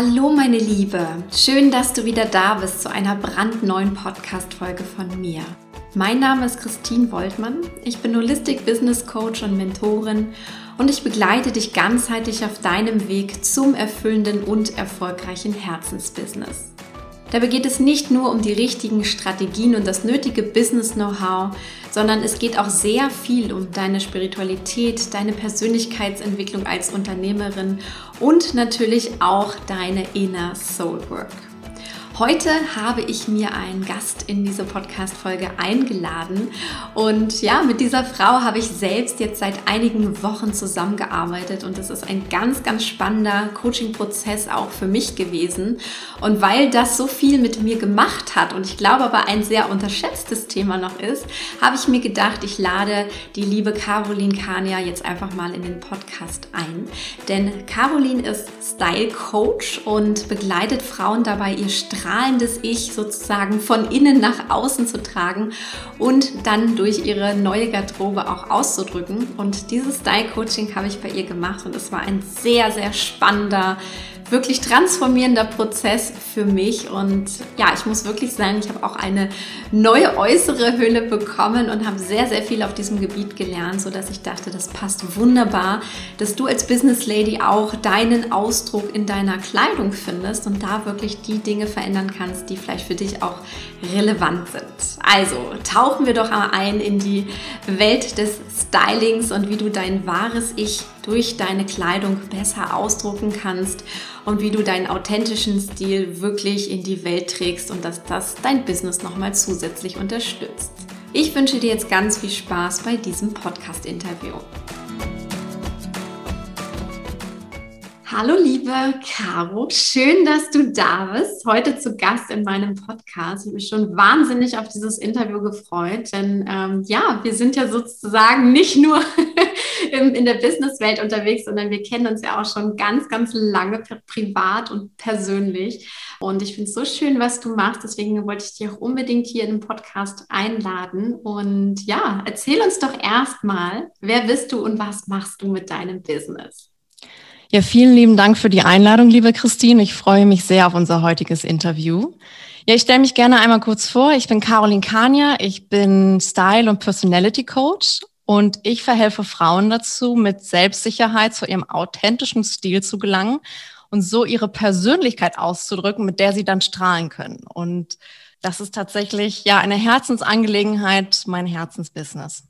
Hallo meine Liebe, schön, dass du wieder da bist zu einer brandneuen Podcast-Folge von mir. Mein Name ist Christine Woltmann, ich bin Holistic Business Coach und Mentorin und ich begleite dich ganzheitlich auf deinem Weg zum erfüllenden und erfolgreichen Herzensbusiness. Dabei geht es nicht nur um die richtigen Strategien und das nötige Business-Know-how, sondern es geht auch sehr viel um deine Spiritualität, deine Persönlichkeitsentwicklung als Unternehmerin und natürlich auch deine Inner Soul Work. Heute habe ich mir einen Gast in diese Podcast-Folge eingeladen. Und ja, mit dieser Frau habe ich selbst jetzt seit einigen Wochen zusammengearbeitet. Und es ist ein ganz, ganz spannender Coaching-Prozess auch für mich gewesen. Und weil das so viel mit mir gemacht hat und ich glaube aber ein sehr unterschätztes Thema noch ist, habe ich mir gedacht, ich lade die liebe Caroline Kania jetzt einfach mal in den Podcast ein. Denn Caroline ist Style-Coach und begleitet Frauen dabei, ihr Strahlen strahlendes Ich sozusagen von innen nach außen zu tragen und dann durch ihre neue Garderobe auch auszudrücken. Und dieses Style-Coaching habe ich bei ihr gemacht und es war ein sehr, sehr spannender wirklich transformierender Prozess für mich. Und ja, ich muss wirklich sagen, ich habe auch eine neue äußere Hülle bekommen und habe sehr, sehr viel auf diesem Gebiet gelernt, sodass ich dachte, das passt wunderbar, dass du als Business Lady auch deinen Ausdruck in deiner Kleidung findest und da wirklich die Dinge verändern kannst, die vielleicht für dich auch relevant sind. Also tauchen wir doch mal ein in die Welt des Stylings und wie du dein wahres Ich durch deine Kleidung besser ausdrucken kannst und wie du deinen authentischen Stil wirklich in die Welt trägst und dass das dein Business nochmal zusätzlich unterstützt. Ich wünsche dir jetzt ganz viel Spaß bei diesem Podcast-Interview. Hallo liebe Caro, schön, dass du da bist. Heute zu Gast in meinem Podcast. Ich habe mich schon wahnsinnig auf dieses Interview gefreut, denn ähm, ja, wir sind ja sozusagen nicht nur in der Businesswelt unterwegs, sondern wir kennen uns ja auch schon ganz, ganz lange privat und persönlich. Und ich finde es so schön, was du machst. Deswegen wollte ich dich auch unbedingt hier in den Podcast einladen. Und ja, erzähl uns doch erstmal, wer bist du und was machst du mit deinem Business? Ja, vielen lieben Dank für die Einladung, liebe Christine. Ich freue mich sehr auf unser heutiges Interview. Ja, ich stelle mich gerne einmal kurz vor. Ich bin Caroline Kania. Ich bin Style- und Personality Coach und ich verhelfe Frauen dazu, mit Selbstsicherheit zu ihrem authentischen Stil zu gelangen und so ihre Persönlichkeit auszudrücken, mit der sie dann strahlen können. Und das ist tatsächlich ja eine Herzensangelegenheit, mein Herzensbusiness.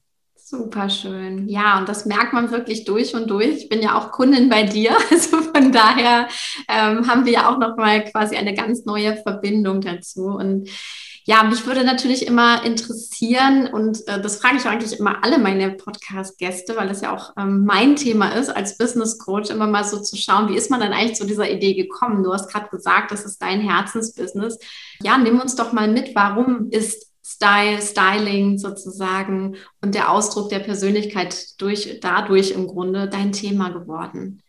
Super schön. Ja, und das merkt man wirklich durch und durch. Ich bin ja auch Kundin bei dir, also von daher ähm, haben wir ja auch noch mal quasi eine ganz neue Verbindung dazu. Und ja, mich würde natürlich immer interessieren, und äh, das frage ich eigentlich immer alle meine Podcast-Gäste, weil das ja auch ähm, mein Thema ist, als Business Coach, immer mal so zu schauen, wie ist man dann eigentlich zu dieser Idee gekommen? Du hast gerade gesagt, das ist dein Herzensbusiness. Ja, nimm uns doch mal mit, warum ist Style, Styling sozusagen und der Ausdruck der Persönlichkeit durch, dadurch im Grunde dein Thema geworden?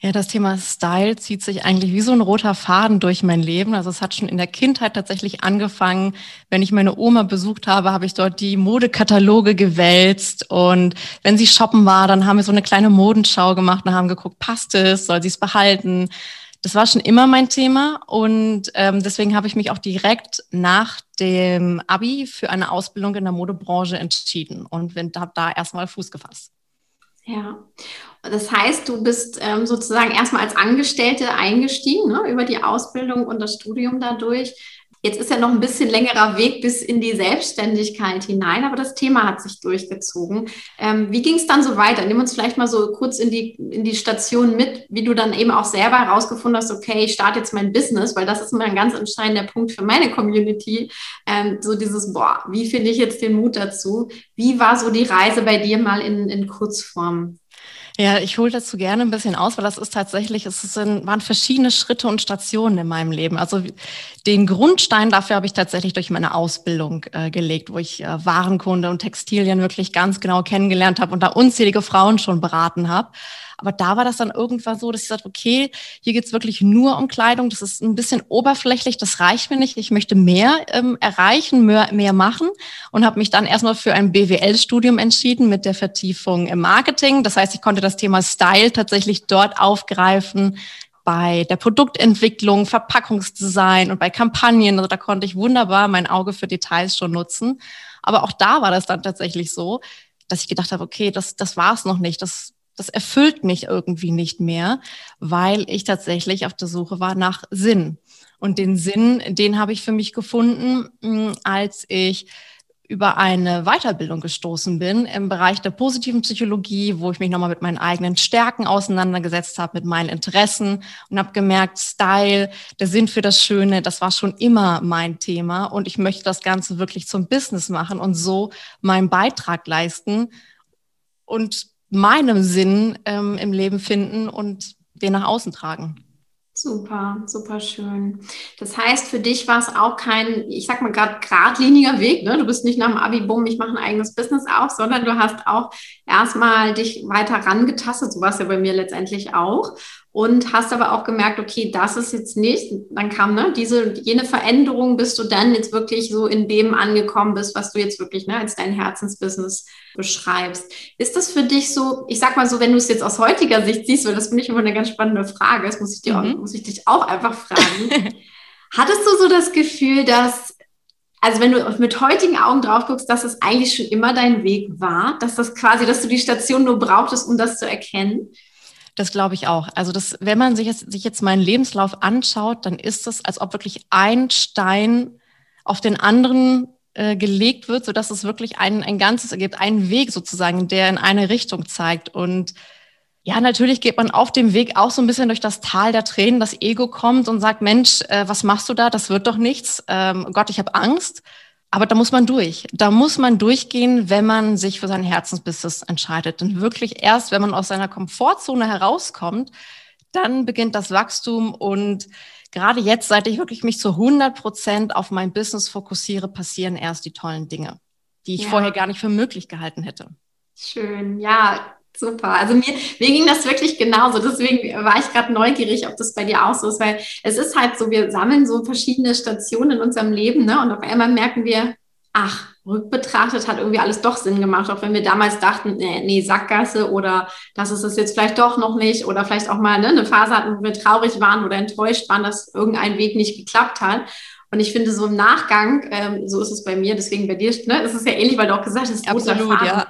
Ja, das Thema Style zieht sich eigentlich wie so ein roter Faden durch mein Leben. Also es hat schon in der Kindheit tatsächlich angefangen. Wenn ich meine Oma besucht habe, habe ich dort die Modekataloge gewälzt. Und wenn sie shoppen war, dann haben wir so eine kleine Modenschau gemacht und haben geguckt, passt es, soll sie es behalten? Das war schon immer mein Thema und ähm, deswegen habe ich mich auch direkt nach dem Abi für eine Ausbildung in der Modebranche entschieden und habe da erstmal Fuß gefasst. Ja, das heißt, du bist ähm, sozusagen erstmal als Angestellte eingestiegen ne, über die Ausbildung und das Studium dadurch. Jetzt ist ja noch ein bisschen längerer Weg bis in die Selbstständigkeit hinein, aber das Thema hat sich durchgezogen. Ähm, wie ging es dann so weiter? Nimm uns vielleicht mal so kurz in die, in die Station mit, wie du dann eben auch selber herausgefunden hast, okay, ich starte jetzt mein Business, weil das ist immer ein ganz entscheidender Punkt für meine Community. Ähm, so dieses, boah, wie finde ich jetzt den Mut dazu? Wie war so die Reise bei dir mal in, in Kurzform? Ja, ich hole dazu gerne ein bisschen aus, weil das ist tatsächlich, es sind, waren verschiedene Schritte und Stationen in meinem Leben. Also den Grundstein dafür habe ich tatsächlich durch meine Ausbildung äh, gelegt, wo ich äh, Warenkunde und Textilien wirklich ganz genau kennengelernt habe und da unzählige Frauen schon beraten habe. Aber da war das dann irgendwann so, dass ich sagte, okay, hier geht's wirklich nur um Kleidung. Das ist ein bisschen oberflächlich, das reicht mir nicht. Ich möchte mehr ähm, erreichen, mehr, mehr machen und habe mich dann erstmal für ein BWL-Studium entschieden mit der Vertiefung im Marketing. Das heißt, ich konnte das Thema Style tatsächlich dort aufgreifen, bei der Produktentwicklung, Verpackungsdesign und bei Kampagnen. Also da konnte ich wunderbar mein Auge für Details schon nutzen. Aber auch da war das dann tatsächlich so, dass ich gedacht habe, okay, das, das war es noch nicht. Das, das erfüllt mich irgendwie nicht mehr, weil ich tatsächlich auf der Suche war nach Sinn. Und den Sinn, den habe ich für mich gefunden, hm, als ich über eine Weiterbildung gestoßen bin im Bereich der positiven Psychologie, wo ich mich nochmal mit meinen eigenen Stärken auseinandergesetzt habe, mit meinen Interessen und habe gemerkt, Style, der Sinn für das Schöne, das war schon immer mein Thema und ich möchte das Ganze wirklich zum Business machen und so meinen Beitrag leisten und meinem Sinn ähm, im Leben finden und den nach außen tragen. Super, super schön. Das heißt, für dich war es auch kein, ich sag mal gerade geradliniger Weg. Ne? Du bist nicht nach dem Abi, bumm, ich mache ein eigenes Business auf, sondern du hast auch erstmal dich weiter rangetastet. So war es ja bei mir letztendlich auch und hast aber auch gemerkt, okay, das ist jetzt nicht. Dann kam ne, diese, jene Veränderung, bis du dann jetzt wirklich so in dem angekommen bist, was du jetzt wirklich ne, als dein Herzensbusiness beschreibst. Ist das für dich so, ich sag mal so, wenn du es jetzt aus heutiger Sicht siehst, weil das finde ich immer eine ganz spannende Frage, das muss ich, dir mhm. auch, muss ich dich auch einfach fragen. Hattest du so das Gefühl, dass also wenn du mit heutigen Augen drauf guckst, dass es eigentlich schon immer dein Weg war, dass das quasi, dass du die Station nur brauchtest, um das zu erkennen? Das glaube ich auch. Also das, wenn man sich jetzt, sich jetzt meinen Lebenslauf anschaut, dann ist es, als ob wirklich ein Stein auf den anderen äh, gelegt wird, so dass es wirklich ein, ein Ganzes ergibt, einen Weg sozusagen, der in eine Richtung zeigt. Und ja, natürlich geht man auf dem Weg auch so ein bisschen durch das Tal der Tränen. Das Ego kommt und sagt, Mensch, äh, was machst du da? Das wird doch nichts. Ähm, Gott, ich habe Angst. Aber da muss man durch. Da muss man durchgehen, wenn man sich für sein Herzensbusiness entscheidet. Und wirklich erst, wenn man aus seiner Komfortzone herauskommt, dann beginnt das Wachstum. Und gerade jetzt, seit ich wirklich mich zu 100 Prozent auf mein Business fokussiere, passieren erst die tollen Dinge, die ich ja. vorher gar nicht für möglich gehalten hätte. Schön. Ja, Super. Also mir, mir ging das wirklich genauso. Deswegen war ich gerade neugierig, ob das bei dir auch so ist, weil es ist halt so, wir sammeln so verschiedene Stationen in unserem Leben, ne? Und auf einmal merken wir, ach, rückbetrachtet hat irgendwie alles doch Sinn gemacht, auch wenn wir damals dachten, nee, nee Sackgasse oder das ist es jetzt vielleicht doch noch nicht oder vielleicht auch mal ne, eine Phase hatten, wo wir traurig waren oder enttäuscht waren, dass irgendein Weg nicht geklappt hat. Und ich finde, so im Nachgang, ähm, so ist es bei mir, deswegen bei dir, ne, ist es ja ähnlich, weil du auch gesagt hast, Absolut, ja.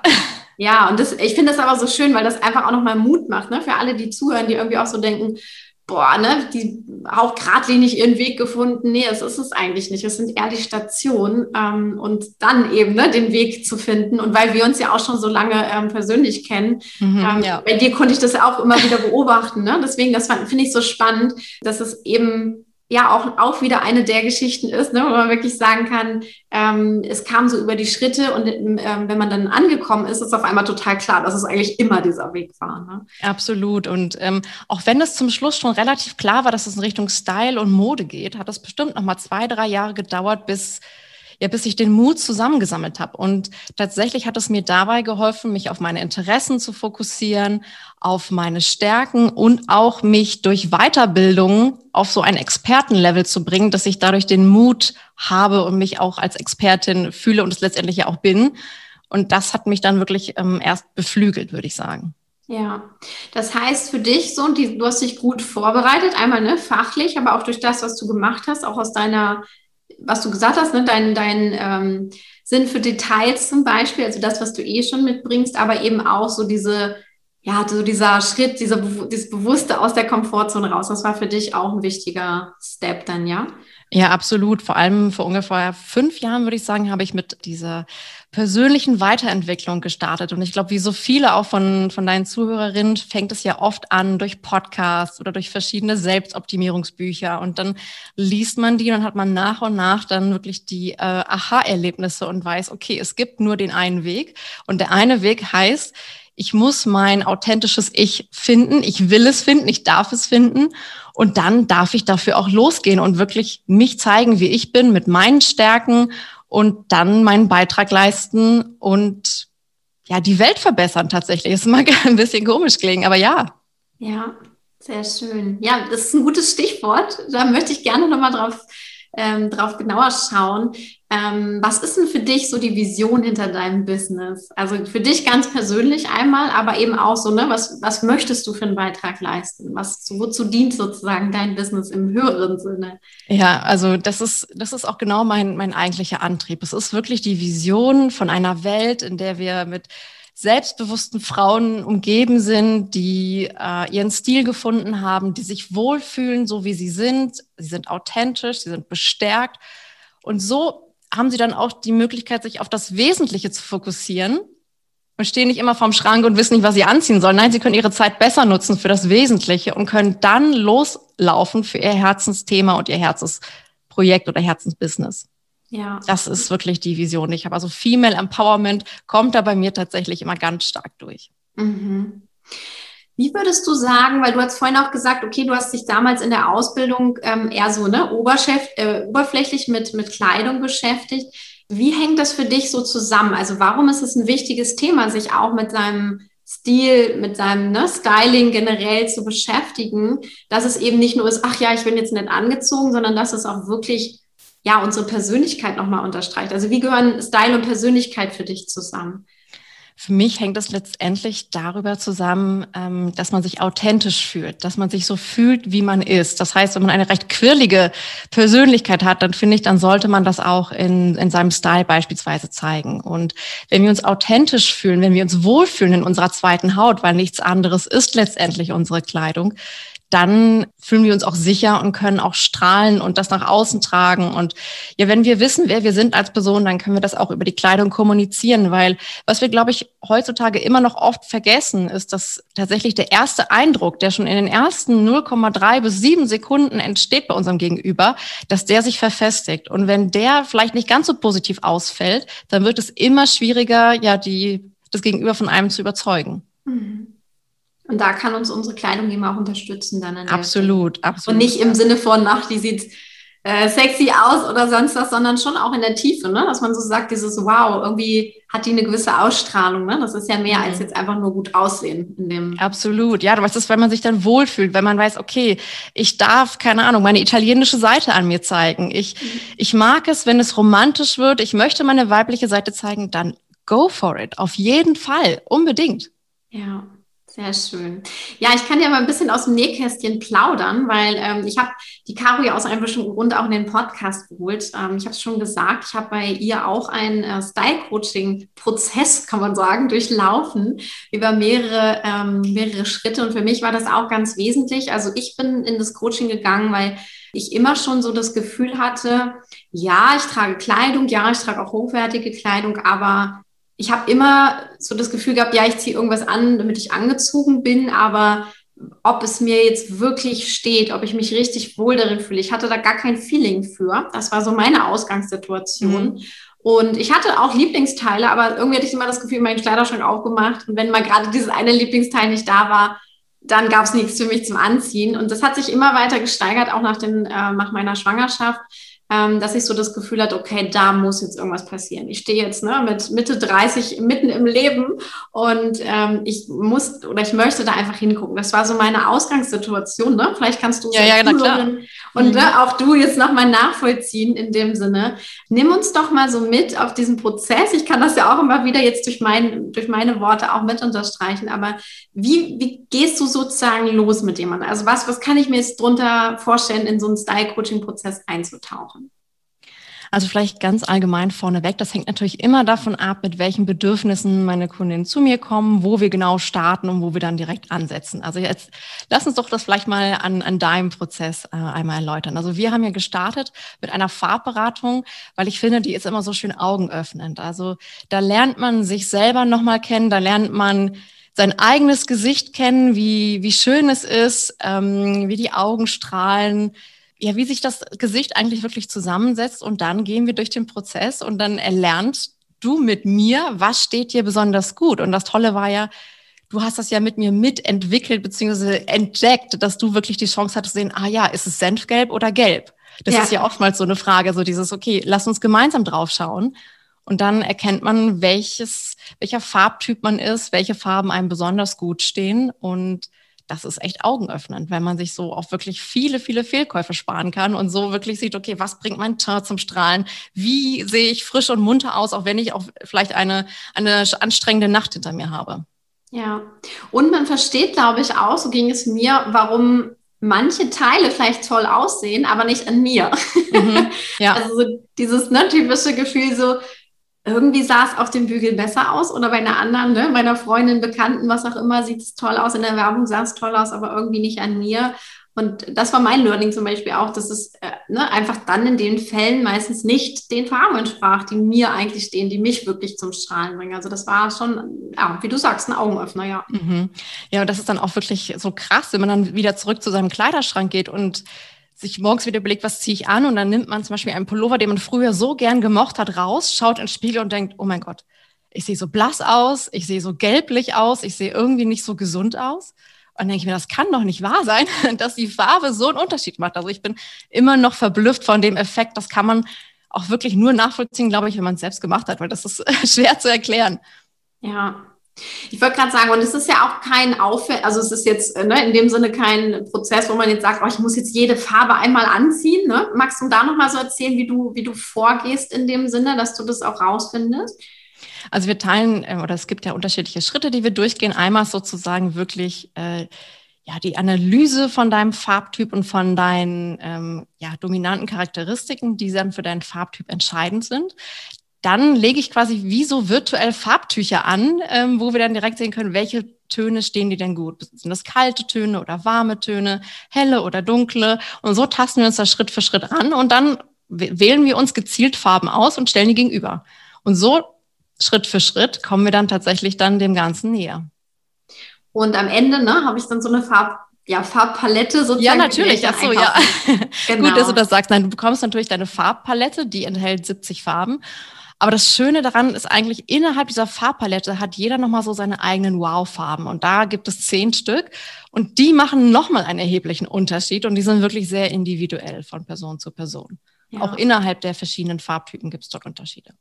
Ja, und das, ich finde das aber so schön, weil das einfach auch nochmal Mut macht, ne, für alle, die zuhören, die irgendwie auch so denken, boah, ne, die auch geradlinig ihren Weg gefunden. Nee, es ist es eigentlich nicht. Es sind eher die Stationen ähm, und dann eben ne, den Weg zu finden. Und weil wir uns ja auch schon so lange ähm, persönlich kennen, mhm, ähm, ja. bei dir konnte ich das auch immer wieder beobachten. Ne? Deswegen, das finde ich so spannend, dass es eben ja auch, auch wieder eine der Geschichten ist, ne, wo man wirklich sagen kann, ähm, es kam so über die Schritte und ähm, wenn man dann angekommen ist, ist auf einmal total klar, dass es eigentlich immer dieser Weg war. Ne? Absolut. Und ähm, auch wenn es zum Schluss schon relativ klar war, dass es in Richtung Style und Mode geht, hat es bestimmt noch mal zwei, drei Jahre gedauert, bis ja, bis ich den Mut zusammengesammelt habe. Und tatsächlich hat es mir dabei geholfen, mich auf meine Interessen zu fokussieren, auf meine Stärken und auch mich durch Weiterbildung auf so ein Expertenlevel zu bringen, dass ich dadurch den Mut habe und mich auch als Expertin fühle und es letztendlich ja auch bin. Und das hat mich dann wirklich ähm, erst beflügelt, würde ich sagen. Ja, das heißt für dich so, die, du hast dich gut vorbereitet, einmal ne, fachlich, aber auch durch das, was du gemacht hast, auch aus deiner was du gesagt hast, ne, dein, dein ähm, Sinn für Details zum Beispiel, also das, was du eh schon mitbringst, aber eben auch so diese, ja, so dieser Schritt, dieser, dieses Bewusste aus der Komfortzone raus, das war für dich auch ein wichtiger Step dann, ja? Ja, absolut. Vor allem vor ungefähr fünf Jahren, würde ich sagen, habe ich mit dieser persönlichen Weiterentwicklung gestartet. Und ich glaube, wie so viele auch von, von deinen Zuhörerinnen, fängt es ja oft an durch Podcasts oder durch verschiedene Selbstoptimierungsbücher. Und dann liest man die und hat man nach und nach dann wirklich die äh, Aha-Erlebnisse und weiß, okay, es gibt nur den einen Weg. Und der eine Weg heißt, ich muss mein authentisches Ich finden. Ich will es finden. Ich darf es finden. Und dann darf ich dafür auch losgehen und wirklich mich zeigen, wie ich bin, mit meinen Stärken und dann meinen Beitrag leisten und ja, die Welt verbessern tatsächlich. Das mag ein bisschen komisch klingen, aber ja. Ja, sehr schön. Ja, das ist ein gutes Stichwort. Da möchte ich gerne nochmal drauf ähm, drauf genauer schauen. Ähm, was ist denn für dich so die Vision hinter deinem Business? Also für dich ganz persönlich einmal, aber eben auch so, ne, was, was möchtest du für einen Beitrag leisten? Was, wozu dient sozusagen dein Business im höheren Sinne? Ja, also das ist, das ist auch genau mein, mein eigentlicher Antrieb. Es ist wirklich die Vision von einer Welt, in der wir mit selbstbewussten Frauen umgeben sind, die äh, ihren Stil gefunden haben, die sich wohlfühlen, so wie sie sind. Sie sind authentisch, sie sind bestärkt. Und so haben sie dann auch die Möglichkeit, sich auf das Wesentliche zu fokussieren und stehen nicht immer vorm Schrank und wissen nicht, was sie anziehen sollen. Nein, sie können ihre Zeit besser nutzen für das Wesentliche und können dann loslaufen für ihr Herzensthema und ihr Herzensprojekt oder Herzensbusiness. Ja. Das ist wirklich die Vision, die ich habe. Also Female Empowerment kommt da bei mir tatsächlich immer ganz stark durch. Mhm. Wie würdest du sagen, weil du hast vorhin auch gesagt, okay, du hast dich damals in der Ausbildung ähm, eher so ne, äh, oberflächlich mit, mit Kleidung beschäftigt. Wie hängt das für dich so zusammen? Also warum ist es ein wichtiges Thema, sich auch mit seinem Stil, mit seinem ne, Styling generell zu beschäftigen, dass es eben nicht nur ist, ach ja, ich bin jetzt nicht angezogen, sondern dass es auch wirklich ja, unsere Persönlichkeit nochmal unterstreicht. Also wie gehören Style und Persönlichkeit für dich zusammen? Für mich hängt es letztendlich darüber zusammen, ähm, dass man sich authentisch fühlt, dass man sich so fühlt, wie man ist. Das heißt, wenn man eine recht quirlige Persönlichkeit hat, dann finde ich, dann sollte man das auch in, in seinem Style beispielsweise zeigen. Und wenn wir uns authentisch fühlen, wenn wir uns wohlfühlen in unserer zweiten Haut, weil nichts anderes ist letztendlich unsere Kleidung, dann fühlen wir uns auch sicher und können auch strahlen und das nach außen tragen. Und ja, wenn wir wissen, wer wir sind als Person, dann können wir das auch über die Kleidung kommunizieren, weil was wir, glaube ich, heutzutage immer noch oft vergessen, ist, dass tatsächlich der erste Eindruck, der schon in den ersten 0,3 bis 7 Sekunden entsteht bei unserem Gegenüber, dass der sich verfestigt. Und wenn der vielleicht nicht ganz so positiv ausfällt, dann wird es immer schwieriger, ja, die, das Gegenüber von einem zu überzeugen. Mhm. Und da kann uns unsere Kleidung eben auch unterstützen dann. absolut, absolut. Und nicht im Sinne von, ach, die sieht äh, sexy aus oder sonst was, sondern schon auch in der Tiefe, ne? dass man so sagt, dieses Wow, irgendwie hat die eine gewisse Ausstrahlung. Ne? Das ist ja mehr mhm. als jetzt einfach nur gut aussehen. In dem Absolut, ja, das ist, wenn man sich dann wohlfühlt, wenn man weiß, okay, ich darf, keine Ahnung, meine italienische Seite an mir zeigen. Ich, mhm. ich mag es, wenn es romantisch wird. Ich möchte meine weibliche Seite zeigen, dann go for it. Auf jeden Fall, unbedingt. Ja. Sehr schön. Ja, ich kann dir mal ein bisschen aus dem Nähkästchen plaudern, weil ähm, ich habe die Caro ja aus einem bestimmten Grund auch in den Podcast geholt. Ähm, ich habe es schon gesagt, ich habe bei ihr auch einen äh, Style-Coaching-Prozess, kann man sagen, durchlaufen über mehrere, ähm, mehrere Schritte. Und für mich war das auch ganz wesentlich. Also ich bin in das Coaching gegangen, weil ich immer schon so das Gefühl hatte, ja, ich trage Kleidung, ja, ich trage auch hochwertige Kleidung, aber ich habe immer so das Gefühl gehabt, ja, ich ziehe irgendwas an, damit ich angezogen bin, aber ob es mir jetzt wirklich steht, ob ich mich richtig wohl darin fühle, ich hatte da gar kein Feeling für. Das war so meine Ausgangssituation. Mhm. Und ich hatte auch Lieblingsteile, aber irgendwie hatte ich immer das Gefühl, meinen Kleiderschrank aufgemacht. Und wenn mal gerade dieses eine Lieblingsteil nicht da war, dann gab es nichts für mich zum Anziehen. Und das hat sich immer weiter gesteigert, auch nach, den, äh, nach meiner Schwangerschaft ähm, dass ich so das Gefühl hatte, okay, da muss jetzt irgendwas passieren. Ich stehe jetzt ne, mit Mitte 30 mitten im Leben und ähm, ich muss oder ich möchte da einfach hingucken. Das war so meine Ausgangssituation. Ne? Vielleicht kannst du ja, ja, na klar. Und mhm. ne, auch du jetzt nochmal nachvollziehen in dem Sinne. Nimm uns doch mal so mit auf diesen Prozess. Ich kann das ja auch immer wieder jetzt durch, mein, durch meine Worte auch mit unterstreichen. Aber wie, wie gehst du sozusagen los mit jemandem? Also was, was kann ich mir jetzt drunter vorstellen, in so einen Style-Coaching-Prozess einzutauchen? Also vielleicht ganz allgemein vorneweg. Das hängt natürlich immer davon ab, mit welchen Bedürfnissen meine Kundinnen zu mir kommen, wo wir genau starten und wo wir dann direkt ansetzen. Also jetzt lass uns doch das vielleicht mal an, an deinem Prozess äh, einmal erläutern. Also wir haben ja gestartet mit einer Farbberatung, weil ich finde, die ist immer so schön augenöffnend. Also da lernt man sich selber nochmal kennen, da lernt man sein eigenes Gesicht kennen, wie, wie schön es ist, ähm, wie die Augen strahlen, ja, wie sich das Gesicht eigentlich wirklich zusammensetzt und dann gehen wir durch den Prozess und dann erlernst du mit mir, was steht dir besonders gut. Und das Tolle war ja, du hast das ja mit mir mitentwickelt bzw. entdeckt, dass du wirklich die Chance hattest zu sehen, ah ja, ist es Senfgelb oder Gelb? Das ja. ist ja oftmals so eine Frage, so dieses, okay, lass uns gemeinsam drauf schauen. Und dann erkennt man, welches, welcher Farbtyp man ist, welche Farben einem besonders gut stehen. Und das ist echt augenöffnend, wenn man sich so auch wirklich viele, viele Fehlkäufe sparen kann und so wirklich sieht, okay, was bringt mein Teint zum Strahlen? Wie sehe ich frisch und munter aus, auch wenn ich auch vielleicht eine, eine anstrengende Nacht hinter mir habe? Ja, und man versteht, glaube ich, auch, so ging es mir, warum manche Teile vielleicht toll aussehen, aber nicht an mir. Mhm, ja. Also so dieses ne, typische Gefühl so, irgendwie sah es auf dem Bügel besser aus oder bei einer anderen, ne, meiner Freundin, Bekannten, was auch immer, sieht es toll aus. In der Werbung sah es toll aus, aber irgendwie nicht an mir. Und das war mein Learning zum Beispiel auch, dass es äh, ne, einfach dann in den Fällen meistens nicht den Farben entsprach, die mir eigentlich stehen, die mich wirklich zum Strahlen bringen. Also das war schon, ja, wie du sagst, ein Augenöffner, ja. Mhm. Ja, und das ist dann auch wirklich so krass, wenn man dann wieder zurück zu seinem Kleiderschrank geht und sich morgens wieder überlegt, was ziehe ich an und dann nimmt man zum Beispiel einen Pullover, den man früher so gern gemocht hat, raus, schaut ins Spiegel und denkt, oh mein Gott, ich sehe so blass aus, ich sehe so gelblich aus, ich sehe irgendwie nicht so gesund aus. Und denke ich mir, das kann doch nicht wahr sein, dass die Farbe so einen Unterschied macht. Also ich bin immer noch verblüfft von dem Effekt. Das kann man auch wirklich nur nachvollziehen, glaube ich, wenn man es selbst gemacht hat, weil das ist schwer zu erklären. Ja. Ich wollte gerade sagen, und es ist ja auch kein Aufwand, also es ist jetzt ne, in dem Sinne kein Prozess, wo man jetzt sagt, oh, ich muss jetzt jede Farbe einmal anziehen. Ne? Magst du da nochmal so erzählen, wie du, wie du vorgehst in dem Sinne, dass du das auch rausfindest? Also wir teilen, äh, oder es gibt ja unterschiedliche Schritte, die wir durchgehen. Einmal sozusagen wirklich äh, ja, die Analyse von deinem Farbtyp und von deinen ähm, ja, dominanten Charakteristiken, die dann für deinen Farbtyp entscheidend sind. Dann lege ich quasi wie so virtuell Farbtücher an, ähm, wo wir dann direkt sehen können, welche Töne stehen die denn gut? Sind das kalte Töne oder warme Töne, helle oder dunkle? Und so tasten wir uns da Schritt für Schritt an und dann wählen wir uns gezielt Farben aus und stellen die gegenüber. Und so Schritt für Schritt kommen wir dann tatsächlich dann dem Ganzen näher. Und am Ende ne, habe ich dann so eine Farb, ja, Farbpalette sozusagen. Ja, natürlich. Ach so, ja. Genau. Gut, dass du das sagst. Nein, du bekommst natürlich deine Farbpalette, die enthält 70 Farben. Aber das Schöne daran ist eigentlich, innerhalb dieser Farbpalette hat jeder nochmal so seine eigenen Wow-Farben. Und da gibt es zehn Stück. Und die machen nochmal einen erheblichen Unterschied. Und die sind wirklich sehr individuell von Person zu Person. Ja. Auch innerhalb der verschiedenen Farbtypen gibt es dort Unterschiede.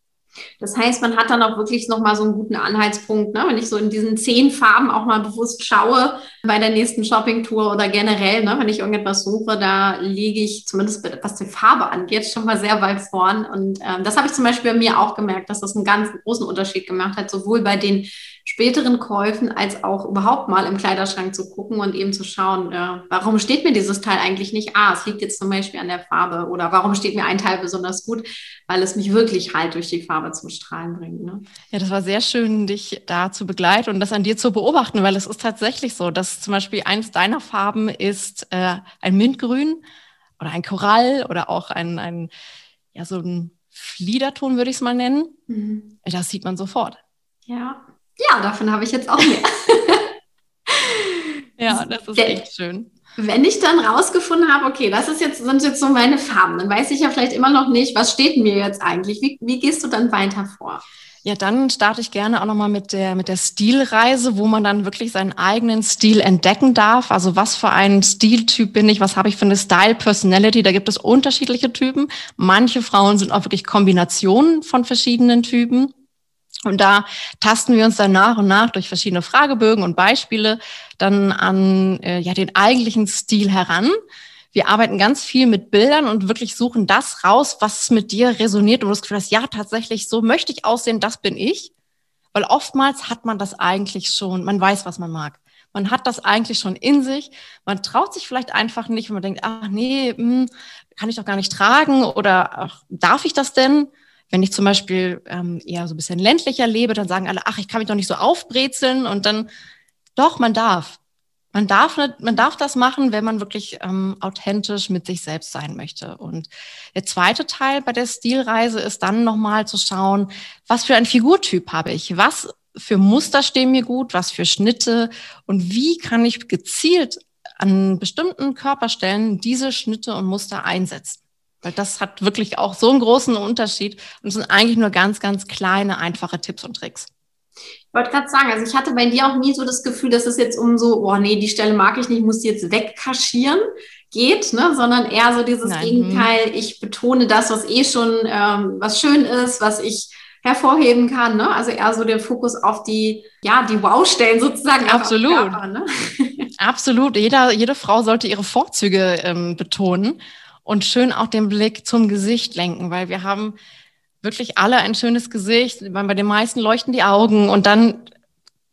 Das heißt, man hat dann auch wirklich nochmal so einen guten Anhaltspunkt, ne? wenn ich so in diesen zehn Farben auch mal bewusst schaue bei der nächsten Shoppingtour oder generell, ne? wenn ich irgendetwas suche, da liege ich zumindest was die Farbe angeht schon mal sehr weit vorn. Und ähm, das habe ich zum Beispiel bei mir auch gemerkt, dass das einen ganz großen Unterschied gemacht hat, sowohl bei den späteren Käufen als auch überhaupt mal im Kleiderschrank zu gucken und eben zu schauen, äh, warum steht mir dieses Teil eigentlich nicht? Ah, es liegt jetzt zum Beispiel an der Farbe oder warum steht mir ein Teil besonders gut, weil es mich wirklich halt durch die Farbe zum Strahlen bringt. Ne? Ja, das war sehr schön, dich da zu begleiten und das an dir zu beobachten, weil es ist tatsächlich so, dass zum Beispiel eines deiner Farben ist äh, ein Mintgrün oder ein Korall oder auch ein, ein ja, so ein Fliederton würde ich es mal nennen. Mhm. Das sieht man sofort. Ja, ja, davon habe ich jetzt auch mehr. ja, das ist echt schön. Wenn ich dann rausgefunden habe, okay, das ist jetzt, sind jetzt so meine Farben, dann weiß ich ja vielleicht immer noch nicht, was steht mir jetzt eigentlich? Wie, wie gehst du dann weiter vor? Ja, dann starte ich gerne auch nochmal mit der, mit der Stilreise, wo man dann wirklich seinen eigenen Stil entdecken darf. Also was für ein Stiltyp bin ich? Was habe ich für eine Style Personality? Da gibt es unterschiedliche Typen. Manche Frauen sind auch wirklich Kombinationen von verschiedenen Typen. Und da tasten wir uns dann nach und nach durch verschiedene Fragebögen und Beispiele dann an äh, ja, den eigentlichen Stil heran. Wir arbeiten ganz viel mit Bildern und wirklich suchen das raus, was mit dir resoniert und du das Gefühl hast, ja, tatsächlich, so möchte ich aussehen, das bin ich. Weil oftmals hat man das eigentlich schon, man weiß, was man mag. Man hat das eigentlich schon in sich. Man traut sich vielleicht einfach nicht, wenn man denkt, ach nee, mh, hm, kann ich doch gar nicht tragen oder ach, darf ich das denn? Wenn ich zum Beispiel ähm, eher so ein bisschen ländlicher lebe, dann sagen alle, ach, ich kann mich doch nicht so aufbrezeln und dann, doch, man darf. Man darf, man darf das machen, wenn man wirklich ähm, authentisch mit sich selbst sein möchte. Und der zweite Teil bei der Stilreise ist dann nochmal zu schauen, was für ein Figurtyp habe ich? Was für Muster stehen mir gut? Was für Schnitte? Und wie kann ich gezielt an bestimmten Körperstellen diese Schnitte und Muster einsetzen? Weil das hat wirklich auch so einen großen Unterschied und sind eigentlich nur ganz, ganz kleine, einfache Tipps und Tricks. Ich wollte gerade sagen, also ich hatte bei dir auch nie so das Gefühl, dass es jetzt um so, oh nee, die Stelle mag ich nicht, muss die jetzt wegkaschieren geht, ne? sondern eher so dieses Nein. Gegenteil, ich betone das, was eh schon ähm, was schön ist, was ich hervorheben kann. Ne? Also eher so der Fokus auf die, ja, die Wow-Stellen sozusagen. Absolut. Körper, ne? Absolut. Jeder, jede Frau sollte ihre Vorzüge ähm, betonen und schön auch den Blick zum Gesicht lenken, weil wir haben wirklich alle ein schönes Gesicht. Bei den meisten leuchten die Augen und dann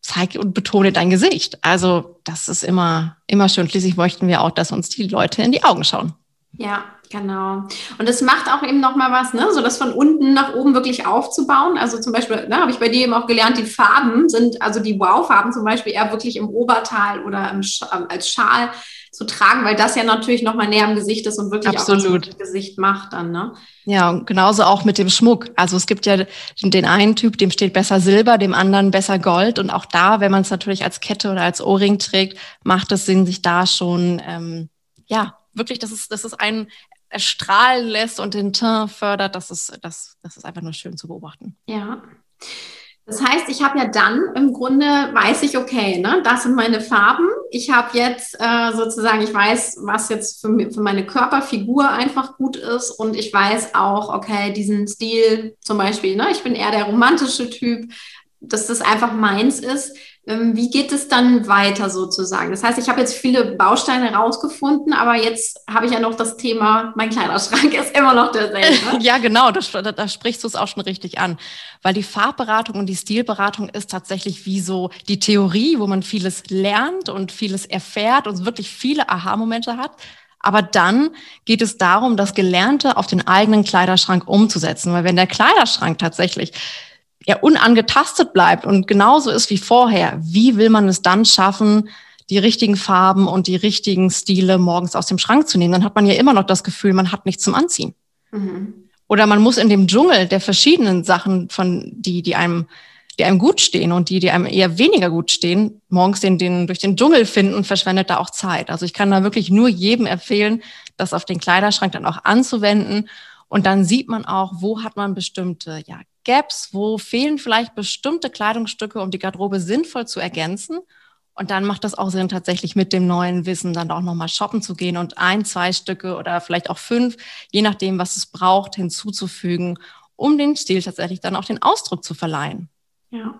zeig und betone dein Gesicht. Also das ist immer, immer schön. Schließlich möchten wir auch, dass uns die Leute in die Augen schauen. Ja, genau. Und es macht auch eben noch mal was, ne, so das von unten nach oben wirklich aufzubauen. Also zum Beispiel, ne, habe ich bei dir eben auch gelernt, die Farben sind, also die Wow-Farben zum Beispiel eher wirklich im Oberteil oder im, ähm, als Schal zu tragen, weil das ja natürlich noch mal näher am Gesicht ist und wirklich Absolut. auch das Gesicht macht dann, ne? Ja, und genauso auch mit dem Schmuck. Also es gibt ja den einen Typ, dem steht besser Silber, dem anderen besser Gold. Und auch da, wenn man es natürlich als Kette oder als Ohrring trägt, macht es Sinn, sich da schon, ähm, ja, wirklich, dass es, dass es einen erstrahlen lässt und den Teint fördert. Das ist, das, das ist einfach nur schön zu beobachten. Ja. Das heißt, ich habe ja dann im Grunde, weiß ich, okay, ne, das sind meine Farben. Ich habe jetzt äh, sozusagen, ich weiß, was jetzt für, für meine Körperfigur einfach gut ist und ich weiß auch, okay, diesen Stil zum Beispiel, ne, ich bin eher der romantische Typ, dass das einfach meins ist. Ähm, wie geht es dann weiter sozusagen? Das heißt, ich habe jetzt viele Bausteine rausgefunden, aber jetzt habe ich ja noch das Thema, mein Kleiderschrank ist immer noch derselbe. ja, genau, da, da sprichst du es auch schon richtig an. Weil die Farbberatung und die Stilberatung ist tatsächlich wie so die Theorie, wo man vieles lernt und vieles erfährt und wirklich viele Aha-Momente hat. Aber dann geht es darum, das Gelernte auf den eigenen Kleiderschrank umzusetzen. Weil wenn der Kleiderschrank tatsächlich ja, unangetastet bleibt und genauso ist wie vorher, wie will man es dann schaffen, die richtigen Farben und die richtigen Stile morgens aus dem Schrank zu nehmen? Dann hat man ja immer noch das Gefühl, man hat nichts zum Anziehen. Mhm. Oder man muss in dem Dschungel der verschiedenen Sachen, von die, die einem, die einem gut stehen und die, die einem eher weniger gut stehen, morgens den, den, durch den Dschungel finden und verschwendet da auch Zeit. Also ich kann da wirklich nur jedem empfehlen, das auf den Kleiderschrank dann auch anzuwenden. Und dann sieht man auch, wo hat man bestimmte ja, Gaps, wo fehlen vielleicht bestimmte Kleidungsstücke, um die Garderobe sinnvoll zu ergänzen. Und dann macht das auch Sinn, tatsächlich mit dem neuen Wissen dann auch nochmal shoppen zu gehen und ein, zwei Stücke oder vielleicht auch fünf, je nachdem, was es braucht, hinzuzufügen, um den Stil tatsächlich dann auch den Ausdruck zu verleihen. Ja.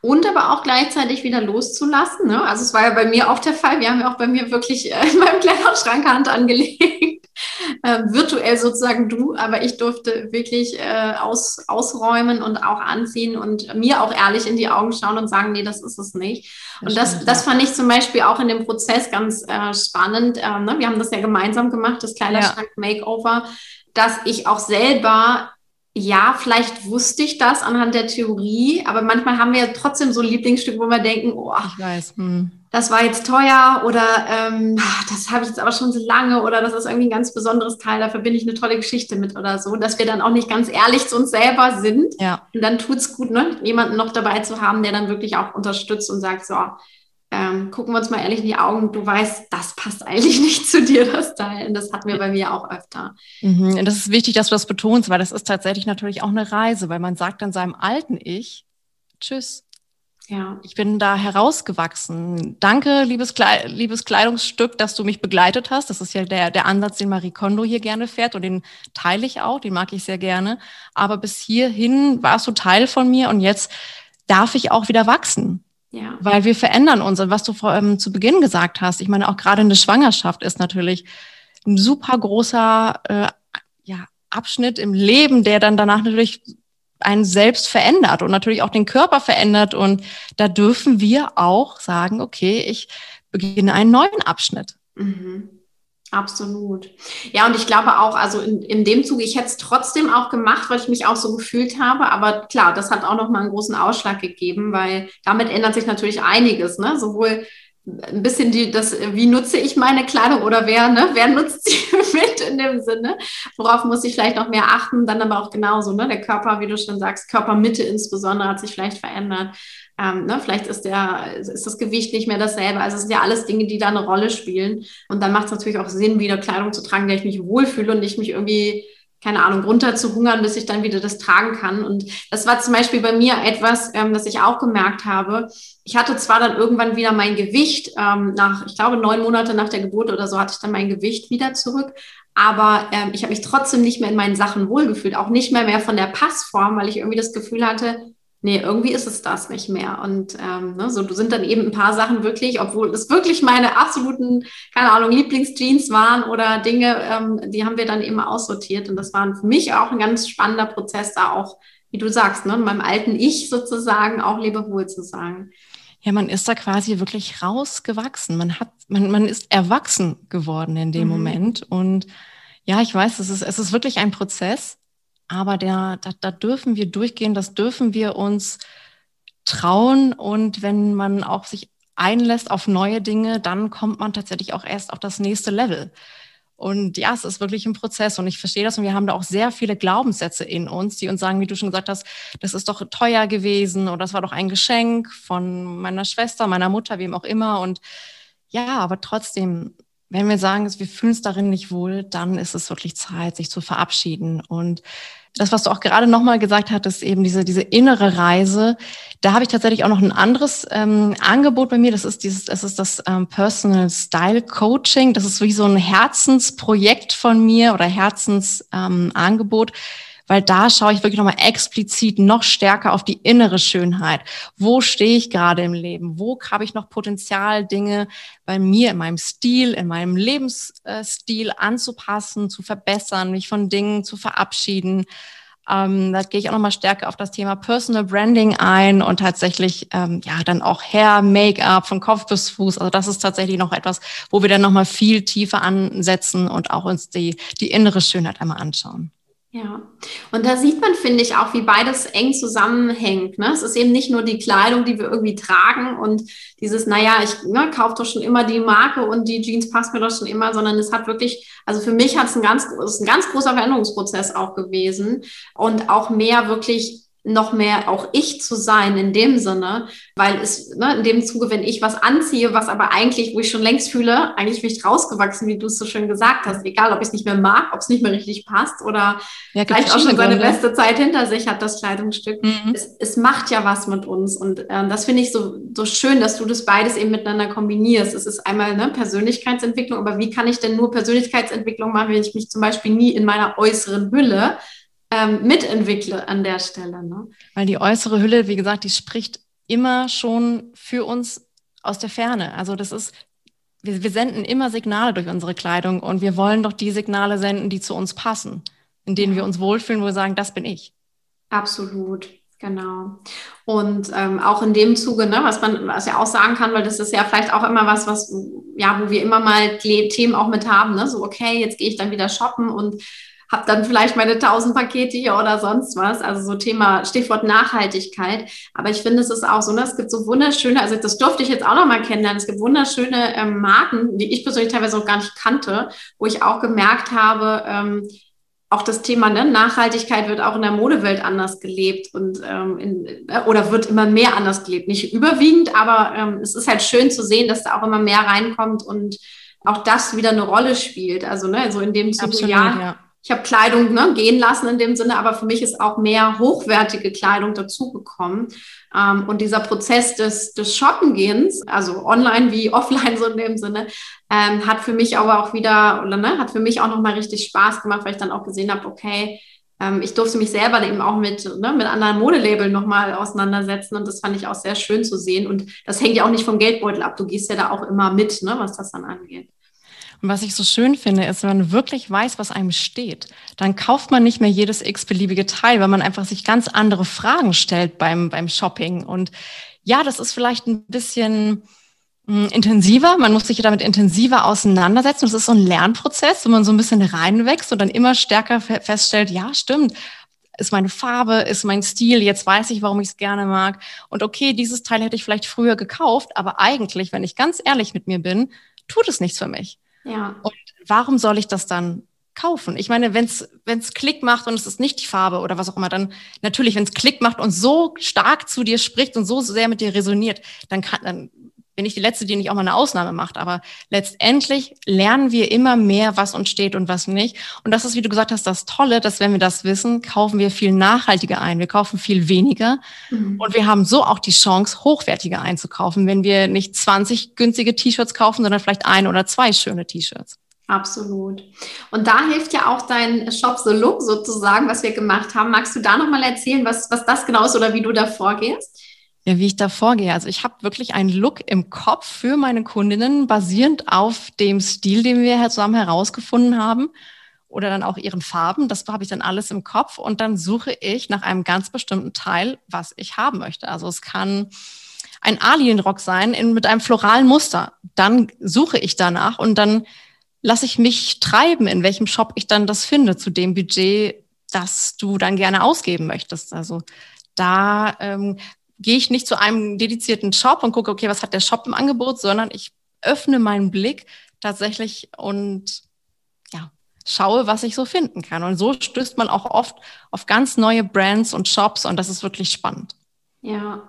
Und aber auch gleichzeitig wieder loszulassen. Ne? Also es war ja bei mir auch der Fall. Wir haben ja auch bei mir wirklich äh, in meinem Kleiderschrank Hand angelegt äh, virtuell sozusagen du, aber ich durfte wirklich äh, aus, ausräumen und auch anziehen und mir auch ehrlich in die Augen schauen und sagen, nee, das ist es nicht. Und das, das fand ich zum Beispiel auch in dem Prozess ganz äh, spannend. Ähm, ne? Wir haben das ja gemeinsam gemacht, das Kleiderschrank-Makeover, dass ich auch selber ja, vielleicht wusste ich das anhand der Theorie, aber manchmal haben wir ja trotzdem so Lieblingsstück, wo wir denken, oh, ich weiß. Hm das war jetzt teuer oder ähm, das habe ich jetzt aber schon so lange oder das ist irgendwie ein ganz besonderes Teil, da verbinde ich eine tolle Geschichte mit oder so, dass wir dann auch nicht ganz ehrlich zu uns selber sind. Ja. Und dann tut es gut, ne? jemanden noch dabei zu haben, der dann wirklich auch unterstützt und sagt, so, ähm, gucken wir uns mal ehrlich in die Augen, du weißt, das passt eigentlich nicht zu dir, das Teil. Und das hatten wir bei mir auch öfter. Mhm. Und das ist wichtig, dass du das betonst, weil das ist tatsächlich natürlich auch eine Reise, weil man sagt dann seinem alten Ich, tschüss, ja. Ich bin da herausgewachsen. Danke, liebes, Kle liebes Kleidungsstück, dass du mich begleitet hast. Das ist ja der, der Ansatz, den Marie Kondo hier gerne fährt und den teile ich auch, den mag ich sehr gerne. Aber bis hierhin warst du Teil von mir und jetzt darf ich auch wieder wachsen. Ja. Weil wir verändern uns. Und was du vor, ähm, zu Beginn gesagt hast, ich meine, auch gerade eine Schwangerschaft ist natürlich ein super großer äh, ja, Abschnitt im Leben, der dann danach natürlich einen selbst verändert und natürlich auch den Körper verändert. Und da dürfen wir auch sagen, okay, ich beginne einen neuen Abschnitt. Mhm. Absolut. Ja, und ich glaube auch, also in, in dem Zuge, ich hätte es trotzdem auch gemacht, weil ich mich auch so gefühlt habe. Aber klar, das hat auch nochmal einen großen Ausschlag gegeben, weil damit ändert sich natürlich einiges, ne? Sowohl ein bisschen die, das, wie nutze ich meine Kleidung oder wer, ne, wer nutzt sie mit in dem Sinne? Worauf muss ich vielleicht noch mehr achten? Dann aber auch genauso, ne, der Körper, wie du schon sagst, Körpermitte insbesondere hat sich vielleicht verändert. Ähm, ne, vielleicht ist der, ist das Gewicht nicht mehr dasselbe. Also es sind ja alles Dinge, die da eine Rolle spielen. Und dann macht es natürlich auch Sinn, wieder Kleidung zu tragen, der ich mich wohlfühle und nicht mich irgendwie keine Ahnung, runter zu hungern, bis ich dann wieder das tragen kann. Und das war zum Beispiel bei mir etwas, ähm, das ich auch gemerkt habe. Ich hatte zwar dann irgendwann wieder mein Gewicht, ähm, nach, ich glaube, neun Monate nach der Geburt oder so hatte ich dann mein Gewicht wieder zurück. Aber ähm, ich habe mich trotzdem nicht mehr in meinen Sachen wohlgefühlt, auch nicht mehr mehr von der Passform, weil ich irgendwie das Gefühl hatte, nee, irgendwie ist es das nicht mehr. Und ähm, ne, so sind dann eben ein paar Sachen wirklich, obwohl es wirklich meine absoluten, keine Ahnung, Lieblingsjeans waren oder Dinge, ähm, die haben wir dann eben aussortiert. Und das war für mich auch ein ganz spannender Prozess, da auch, wie du sagst, ne, meinem alten Ich sozusagen auch Lebewohl zu sagen. Ja, man ist da quasi wirklich rausgewachsen. Man hat, man, man ist erwachsen geworden in dem mhm. Moment. Und ja, ich weiß, es ist, es ist wirklich ein Prozess. Aber da, da dürfen wir durchgehen, das dürfen wir uns trauen. Und wenn man auch sich einlässt auf neue Dinge, dann kommt man tatsächlich auch erst auf das nächste Level. Und ja, es ist wirklich ein Prozess und ich verstehe das und wir haben da auch sehr viele Glaubenssätze in uns, die uns sagen, wie du schon gesagt hast, das ist doch teuer gewesen oder das war doch ein Geschenk von meiner Schwester, meiner Mutter, wem auch immer. Und ja, aber trotzdem, wenn wir sagen, wir fühlen es darin nicht wohl, dann ist es wirklich Zeit, sich zu verabschieden. Und das, was du auch gerade nochmal gesagt hattest, eben diese, diese innere Reise, da habe ich tatsächlich auch noch ein anderes ähm, Angebot bei mir. Das ist dieses, das ist das ähm, Personal Style Coaching. Das ist wie so ein Herzensprojekt von mir oder Herzensangebot. Ähm, weil da schaue ich wirklich nochmal explizit noch stärker auf die innere Schönheit. Wo stehe ich gerade im Leben? Wo habe ich noch Potenzial, Dinge bei mir, in meinem Stil, in meinem Lebensstil anzupassen, zu verbessern, mich von Dingen zu verabschieden? Ähm, da gehe ich auch nochmal stärker auf das Thema Personal Branding ein und tatsächlich ähm, ja dann auch Hair, Make-up von Kopf bis Fuß. Also das ist tatsächlich noch etwas, wo wir dann nochmal viel tiefer ansetzen und auch uns die, die innere Schönheit einmal anschauen. Ja, und da sieht man, finde ich, auch, wie beides eng zusammenhängt. Ne? Es ist eben nicht nur die Kleidung, die wir irgendwie tragen und dieses, naja, ich ne, kaufe doch schon immer die Marke und die Jeans passt mir doch schon immer, sondern es hat wirklich, also für mich hat es ein ganz, ist ein ganz großer Veränderungsprozess auch gewesen und auch mehr wirklich noch mehr auch ich zu sein in dem Sinne, weil es ne, in dem Zuge, wenn ich was anziehe, was aber eigentlich, wo ich schon längst fühle, eigentlich bin ich rausgewachsen, wie du es so schön gesagt hast, egal ob ich es nicht mehr mag, ob es nicht mehr richtig passt oder ja, vielleicht auch schon seine Gründe. beste Zeit hinter sich hat, das Kleidungsstück. Mhm. Es, es, macht ja was mit uns und äh, das finde ich so, so schön, dass du das beides eben miteinander kombinierst. Es ist einmal ne, Persönlichkeitsentwicklung, aber wie kann ich denn nur Persönlichkeitsentwicklung machen, wenn ich mich zum Beispiel nie in meiner äußeren Hülle ähm, mitentwickle an der Stelle. Ne? Weil die äußere Hülle, wie gesagt, die spricht immer schon für uns aus der Ferne. Also das ist, wir, wir senden immer Signale durch unsere Kleidung und wir wollen doch die Signale senden, die zu uns passen, in denen wir uns wohlfühlen, wo wir sagen, das bin ich. Absolut. Genau. Und ähm, auch in dem Zuge, ne, was man, was ja auch sagen kann, weil das ist ja vielleicht auch immer was, was, ja, wo wir immer mal Themen auch mit haben, ne, so, okay, jetzt gehe ich dann wieder shoppen und habe dann vielleicht meine 1000 Pakete hier oder sonst was. Also so Thema Stichwort Nachhaltigkeit. Aber ich finde, es ist auch so, ne, es gibt so wunderschöne, also das durfte ich jetzt auch noch mal kennenlernen. Es gibt wunderschöne ähm, Marken, die ich persönlich teilweise auch gar nicht kannte, wo ich auch gemerkt habe, ähm, auch das Thema ne, Nachhaltigkeit wird auch in der Modewelt anders gelebt und ähm, in, äh, oder wird immer mehr anders gelebt. Nicht überwiegend, aber ähm, es ist halt schön zu sehen, dass da auch immer mehr reinkommt und auch das wieder eine Rolle spielt. Also ne, so in dem Zuge, ja ich habe Kleidung ne, gehen lassen in dem Sinne, aber für mich ist auch mehr hochwertige Kleidung dazugekommen. Ähm, und dieser Prozess des, des Shoppengehens, also online wie offline so in dem Sinne, ähm, hat für mich aber auch wieder, oder ne, hat für mich auch nochmal richtig Spaß gemacht, weil ich dann auch gesehen habe, okay, ähm, ich durfte mich selber eben auch mit, ne, mit anderen Modelabeln nochmal auseinandersetzen und das fand ich auch sehr schön zu sehen. Und das hängt ja auch nicht vom Geldbeutel ab. Du gehst ja da auch immer mit, ne, was das dann angeht. Und was ich so schön finde, ist, wenn man wirklich weiß, was einem steht, dann kauft man nicht mehr jedes x-beliebige Teil, weil man einfach sich ganz andere Fragen stellt beim, beim Shopping. Und ja, das ist vielleicht ein bisschen hm, intensiver. Man muss sich damit intensiver auseinandersetzen. Das ist so ein Lernprozess, wo man so ein bisschen reinwächst und dann immer stärker feststellt, ja, stimmt ist meine Farbe, ist mein Stil, jetzt weiß ich, warum ich es gerne mag. Und okay, dieses Teil hätte ich vielleicht früher gekauft, aber eigentlich, wenn ich ganz ehrlich mit mir bin, tut es nichts für mich. Ja. Und warum soll ich das dann kaufen? Ich meine, wenn es Klick macht und es ist nicht die Farbe oder was auch immer, dann natürlich, wenn es Klick macht und so stark zu dir spricht und so sehr mit dir resoniert, dann kann, dann bin ich die Letzte, die nicht auch mal eine Ausnahme macht. Aber letztendlich lernen wir immer mehr, was uns steht und was nicht. Und das ist, wie du gesagt hast, das Tolle, dass wenn wir das wissen, kaufen wir viel nachhaltiger ein. Wir kaufen viel weniger. Mhm. Und wir haben so auch die Chance, hochwertiger einzukaufen, wenn wir nicht 20 günstige T-Shirts kaufen, sondern vielleicht ein oder zwei schöne T-Shirts. Absolut. Und da hilft ja auch dein Shop the Look sozusagen, was wir gemacht haben. Magst du da nochmal erzählen, was, was das genau ist oder wie du da vorgehst? Ja, wie ich da vorgehe. Also ich habe wirklich einen Look im Kopf für meine Kundinnen, basierend auf dem Stil, den wir zusammen herausgefunden haben oder dann auch ihren Farben. Das habe ich dann alles im Kopf und dann suche ich nach einem ganz bestimmten Teil, was ich haben möchte. Also es kann ein Alienrock sein in, mit einem floralen Muster. Dann suche ich danach und dann lasse ich mich treiben, in welchem Shop ich dann das finde, zu dem Budget, das du dann gerne ausgeben möchtest. Also da ähm, gehe ich nicht zu einem dedizierten Shop und gucke, okay, was hat der Shop im Angebot, sondern ich öffne meinen Blick tatsächlich und ja, schaue, was ich so finden kann. Und so stößt man auch oft auf ganz neue Brands und Shops und das ist wirklich spannend. Ja,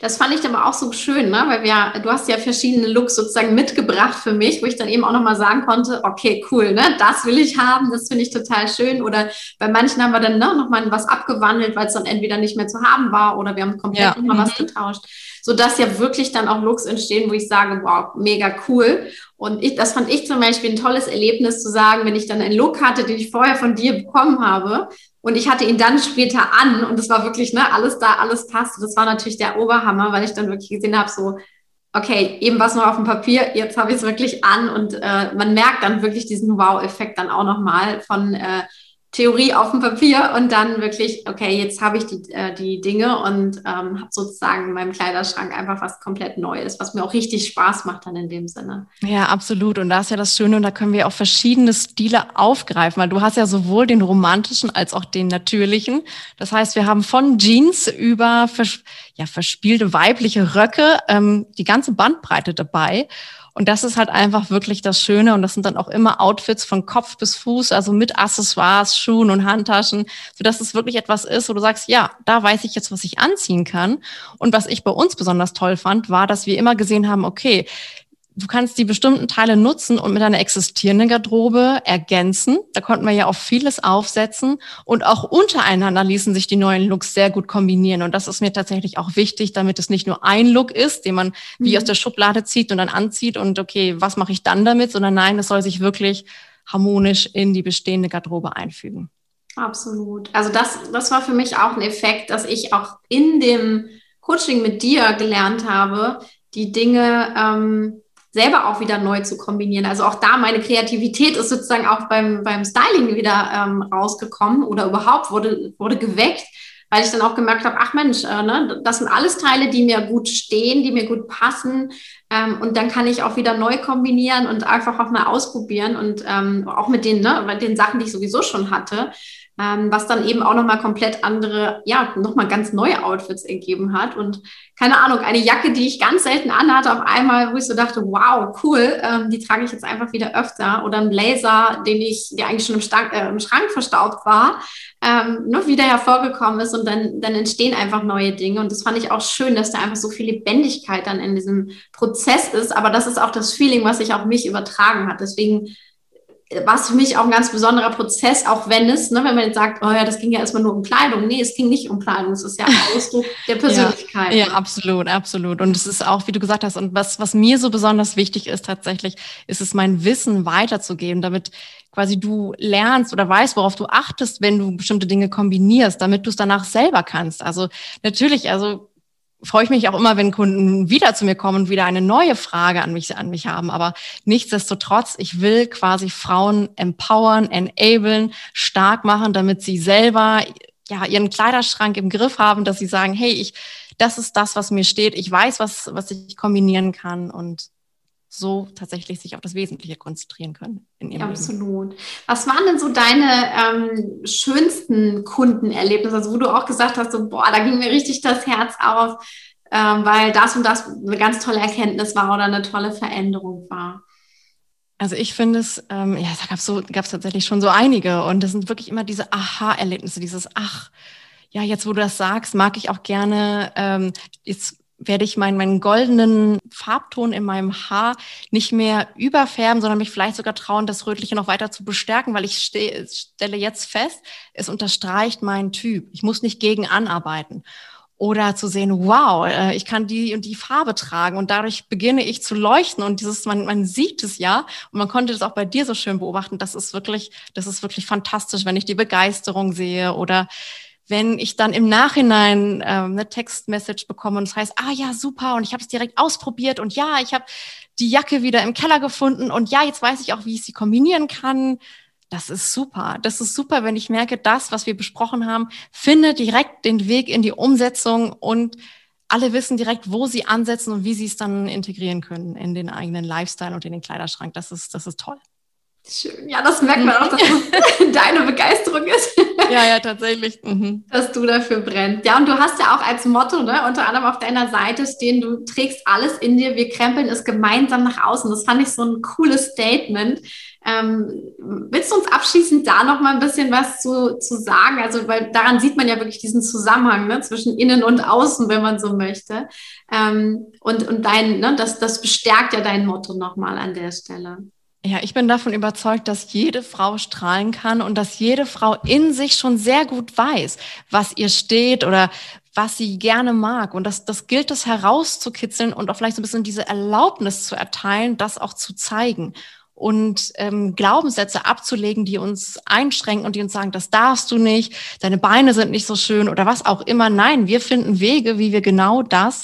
das fand ich aber auch so schön, ne? weil wir, du hast ja verschiedene Looks sozusagen mitgebracht für mich, wo ich dann eben auch nochmal sagen konnte, okay, cool, ne? das will ich haben, das finde ich total schön. Oder bei manchen haben wir dann ne, nochmal was abgewandelt, weil es dann entweder nicht mehr zu haben war oder wir haben komplett ja. nochmal was mhm. getauscht, sodass ja wirklich dann auch Looks entstehen, wo ich sage, wow, mega cool. Und ich, das fand ich zum Beispiel ein tolles Erlebnis zu sagen, wenn ich dann einen Look hatte, den ich vorher von dir bekommen habe, und ich hatte ihn dann später an und es war wirklich, ne, alles da, alles passte. Das war natürlich der Oberhammer, weil ich dann wirklich gesehen habe, so, okay, eben was noch auf dem Papier, jetzt habe ich es wirklich an und äh, man merkt dann wirklich diesen Wow-Effekt dann auch nochmal von, äh, Theorie auf dem Papier und dann wirklich, okay, jetzt habe ich die, äh, die Dinge und ähm, habe sozusagen in meinem Kleiderschrank einfach was komplett Neues, was mir auch richtig Spaß macht dann in dem Sinne. Ja, absolut. Und da ist ja das Schöne und da können wir auch verschiedene Stile aufgreifen, weil du hast ja sowohl den romantischen als auch den natürlichen. Das heißt, wir haben von Jeans über vers ja, verspielte weibliche Röcke ähm, die ganze Bandbreite dabei. Und das ist halt einfach wirklich das Schöne. Und das sind dann auch immer Outfits von Kopf bis Fuß, also mit Accessoires, Schuhen und Handtaschen, sodass es wirklich etwas ist, wo du sagst, ja, da weiß ich jetzt, was ich anziehen kann. Und was ich bei uns besonders toll fand, war, dass wir immer gesehen haben, okay, du kannst die bestimmten Teile nutzen und mit einer existierenden Garderobe ergänzen. Da konnten wir ja auch vieles aufsetzen und auch untereinander ließen sich die neuen Looks sehr gut kombinieren. Und das ist mir tatsächlich auch wichtig, damit es nicht nur ein Look ist, den man wie mhm. aus der Schublade zieht und dann anzieht und okay, was mache ich dann damit, sondern nein, es soll sich wirklich harmonisch in die bestehende Garderobe einfügen. Absolut. Also das, das war für mich auch ein Effekt, dass ich auch in dem Coaching mit dir gelernt habe, die Dinge ähm, selber auch wieder neu zu kombinieren. Also auch da meine Kreativität ist sozusagen auch beim, beim Styling wieder ähm, rausgekommen oder überhaupt wurde, wurde geweckt, weil ich dann auch gemerkt habe, ach Mensch, äh, ne, das sind alles Teile, die mir gut stehen, die mir gut passen. Ähm, und dann kann ich auch wieder neu kombinieren und einfach auch mal ausprobieren und ähm, auch mit den, ne, mit den Sachen, die ich sowieso schon hatte ähm, was dann eben auch nochmal komplett andere, ja, nochmal ganz neue Outfits ergeben hat. Und keine Ahnung, eine Jacke, die ich ganz selten anhatte, auf einmal, wo ich so dachte, wow, cool, ähm, die trage ich jetzt einfach wieder öfter. Oder ein Blazer, den ich, der eigentlich schon im, Stank, äh, im Schrank verstaubt war, ähm, nur wieder hervorgekommen ist und dann, dann entstehen einfach neue Dinge. Und das fand ich auch schön, dass da einfach so viel Lebendigkeit dann in diesem Prozess ist. Aber das ist auch das Feeling, was sich auf mich übertragen hat. Deswegen war es für mich auch ein ganz besonderer Prozess, auch wenn es, ne, wenn man jetzt sagt, oh ja, das ging ja erstmal nur um Kleidung. Nee, es ging nicht um Kleidung, es ist ja ein Ausdruck der Persönlichkeit. Ja, ja, absolut, absolut. Und es ist auch, wie du gesagt hast, und was, was mir so besonders wichtig ist tatsächlich, ist es, mein Wissen weiterzugeben, damit quasi du lernst oder weißt, worauf du achtest, wenn du bestimmte Dinge kombinierst, damit du es danach selber kannst. Also natürlich, also freue ich mich auch immer, wenn Kunden wieder zu mir kommen und wieder eine neue Frage an mich, an mich haben. Aber nichtsdestotrotz, ich will quasi Frauen empowern, enablen, stark machen, damit sie selber ja, ihren Kleiderschrank im Griff haben, dass sie sagen, hey, ich, das ist das, was mir steht. Ich weiß, was, was ich kombinieren kann und so tatsächlich sich auf das Wesentliche konzentrieren können. In ihrem Absolut. Leben. Was waren denn so deine ähm, schönsten Kundenerlebnisse, also wo du auch gesagt hast, so, boah, da ging mir richtig das Herz auf, ähm, weil das und das eine ganz tolle Erkenntnis war oder eine tolle Veränderung war? Also ich finde es, ähm, ja, da gab es so, gab's tatsächlich schon so einige und das sind wirklich immer diese Aha-Erlebnisse, dieses Ach, ja, jetzt wo du das sagst, mag ich auch gerne, ähm, jetzt werde ich meinen, meinen goldenen Farbton in meinem Haar nicht mehr überfärben, sondern mich vielleicht sogar trauen, das Rötliche noch weiter zu bestärken, weil ich ste stelle jetzt fest, es unterstreicht meinen Typ. Ich muss nicht gegen anarbeiten. oder zu sehen, wow, äh, ich kann die und die Farbe tragen und dadurch beginne ich zu leuchten und dieses, man, man sieht es ja und man konnte das auch bei dir so schön beobachten. Das ist wirklich, das ist wirklich fantastisch, wenn ich die Begeisterung sehe oder wenn ich dann im Nachhinein ähm, eine Textmessage bekomme und es heißt, ah ja, super, und ich habe es direkt ausprobiert und ja, ich habe die Jacke wieder im Keller gefunden und ja, jetzt weiß ich auch, wie ich sie kombinieren kann. Das ist super. Das ist super, wenn ich merke, das, was wir besprochen haben, findet direkt den Weg in die Umsetzung und alle wissen direkt, wo sie ansetzen und wie sie es dann integrieren können in den eigenen Lifestyle und in den Kleiderschrank. Das ist, das ist toll. Schön. Ja, das merkt man auch, dass das deine Begeisterung ist. Ja, ja, tatsächlich. Mhm. Dass du dafür brennst. Ja, und du hast ja auch als Motto, ne, unter anderem auf deiner Seite stehen, du trägst alles in dir, wir krempeln es gemeinsam nach außen. Das fand ich so ein cooles Statement. Ähm, willst du uns abschließend da noch mal ein bisschen was zu, zu sagen? Also, weil daran sieht man ja wirklich diesen Zusammenhang ne, zwischen innen und außen, wenn man so möchte. Ähm, und, und dein, ne, das, das bestärkt ja dein Motto nochmal an der Stelle. Ja, ich bin davon überzeugt, dass jede Frau strahlen kann und dass jede Frau in sich schon sehr gut weiß, was ihr steht oder was sie gerne mag. Und das, das gilt es herauszukitzeln und auch vielleicht so ein bisschen diese Erlaubnis zu erteilen, das auch zu zeigen und ähm, Glaubenssätze abzulegen, die uns einschränken und die uns sagen, das darfst du nicht, deine Beine sind nicht so schön oder was auch immer. Nein, wir finden Wege, wie wir genau das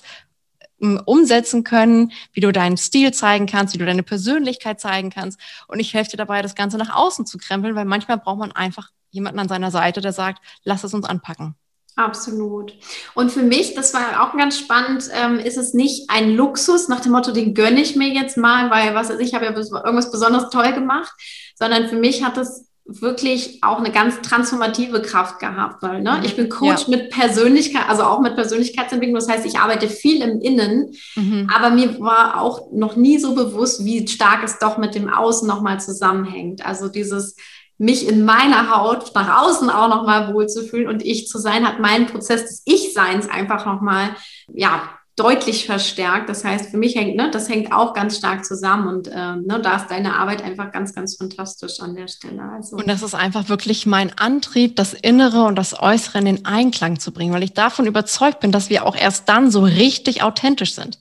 umsetzen können, wie du deinen Stil zeigen kannst, wie du deine Persönlichkeit zeigen kannst. Und ich helfe dir dabei, das Ganze nach außen zu krempeln, weil manchmal braucht man einfach jemanden an seiner Seite, der sagt, lass es uns anpacken. Absolut. Und für mich, das war auch ganz spannend, ähm, ist es nicht ein Luxus nach dem Motto, den gönne ich mir jetzt mal, weil was ich habe ja irgendwas besonders toll gemacht, sondern für mich hat es wirklich auch eine ganz transformative Kraft gehabt, weil ne, mhm. ich bin Coach ja. mit Persönlichkeit, also auch mit Persönlichkeitsentwicklung. Das heißt, ich arbeite viel im Innen, mhm. aber mir war auch noch nie so bewusst, wie stark es doch mit dem Außen nochmal zusammenhängt. Also dieses mich in meiner Haut nach außen auch nochmal wohlzufühlen und ich zu sein, hat meinen Prozess des Ich-Seins einfach nochmal, ja, deutlich verstärkt. Das heißt, für mich hängt, ne, das hängt auch ganz stark zusammen und ähm, ne, da ist deine Arbeit einfach ganz, ganz fantastisch an der Stelle. Also. Und das ist einfach wirklich mein Antrieb, das Innere und das Äußere in den Einklang zu bringen, weil ich davon überzeugt bin, dass wir auch erst dann so richtig authentisch sind.